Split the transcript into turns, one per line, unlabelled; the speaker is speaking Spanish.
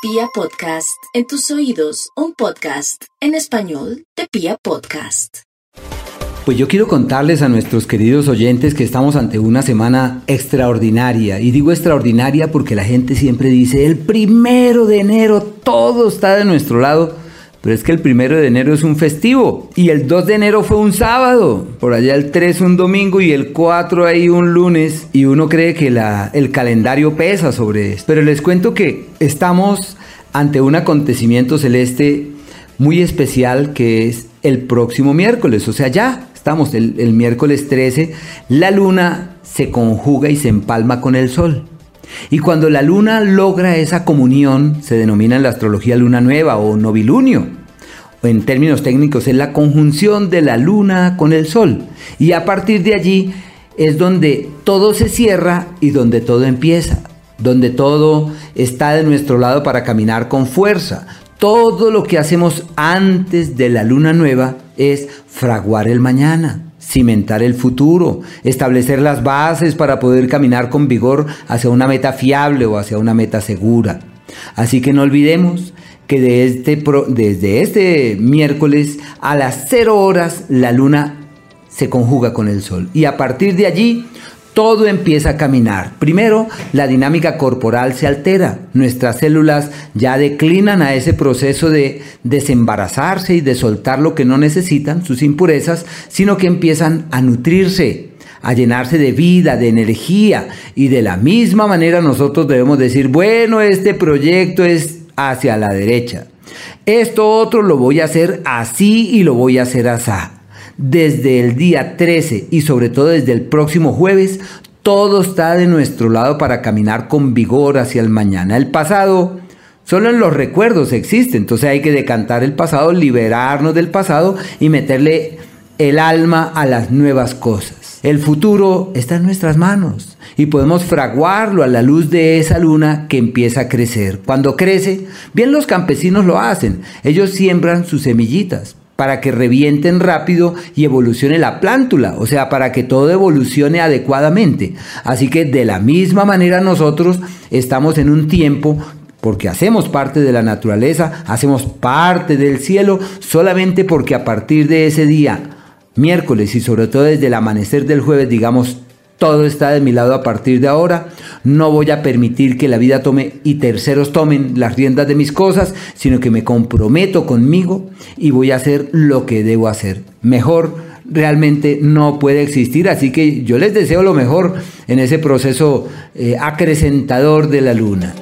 Pia Podcast, en tus oídos, un podcast en español de Pia Podcast.
Pues yo quiero contarles a nuestros queridos oyentes que estamos ante una semana extraordinaria. Y digo extraordinaria porque la gente siempre dice, el primero de enero todo está de nuestro lado pero es que el primero de enero es un festivo y el 2 de enero fue un sábado, por allá el 3 un domingo y el 4 ahí un lunes y uno cree que la, el calendario pesa sobre esto. Pero les cuento que estamos ante un acontecimiento celeste muy especial que es el próximo miércoles, o sea ya estamos el, el miércoles 13, la luna se conjuga y se empalma con el sol. Y cuando la luna logra esa comunión, se denomina en la astrología luna nueva o novilunio. En términos técnicos es la conjunción de la luna con el sol. Y a partir de allí es donde todo se cierra y donde todo empieza. Donde todo está de nuestro lado para caminar con fuerza. Todo lo que hacemos antes de la luna nueva es fraguar el mañana cimentar el futuro, establecer las bases para poder caminar con vigor hacia una meta fiable o hacia una meta segura. Así que no olvidemos que este desde este miércoles a las 0 horas la luna se conjuga con el sol y a partir de allí todo empieza a caminar. Primero, la dinámica corporal se altera. Nuestras células ya declinan a ese proceso de desembarazarse y de soltar lo que no necesitan, sus impurezas, sino que empiezan a nutrirse, a llenarse de vida, de energía. Y de la misma manera nosotros debemos decir, bueno, este proyecto es hacia la derecha. Esto otro lo voy a hacer así y lo voy a hacer así desde el día 13 y sobre todo desde el próximo jueves, todo está de nuestro lado para caminar con vigor hacia el mañana. El pasado, solo en los recuerdos existe, entonces hay que decantar el pasado, liberarnos del pasado y meterle el alma a las nuevas cosas. El futuro está en nuestras manos y podemos fraguarlo a la luz de esa luna que empieza a crecer. Cuando crece, bien los campesinos lo hacen, ellos siembran sus semillitas, para que revienten rápido y evolucione la plántula, o sea, para que todo evolucione adecuadamente. Así que de la misma manera nosotros estamos en un tiempo porque hacemos parte de la naturaleza, hacemos parte del cielo, solamente porque a partir de ese día, miércoles y sobre todo desde el amanecer del jueves, digamos, todo está de mi lado a partir de ahora. No voy a permitir que la vida tome y terceros tomen las riendas de mis cosas, sino que me comprometo conmigo y voy a hacer lo que debo hacer. Mejor realmente no puede existir, así que yo les deseo lo mejor en ese proceso eh, acrecentador de la luna.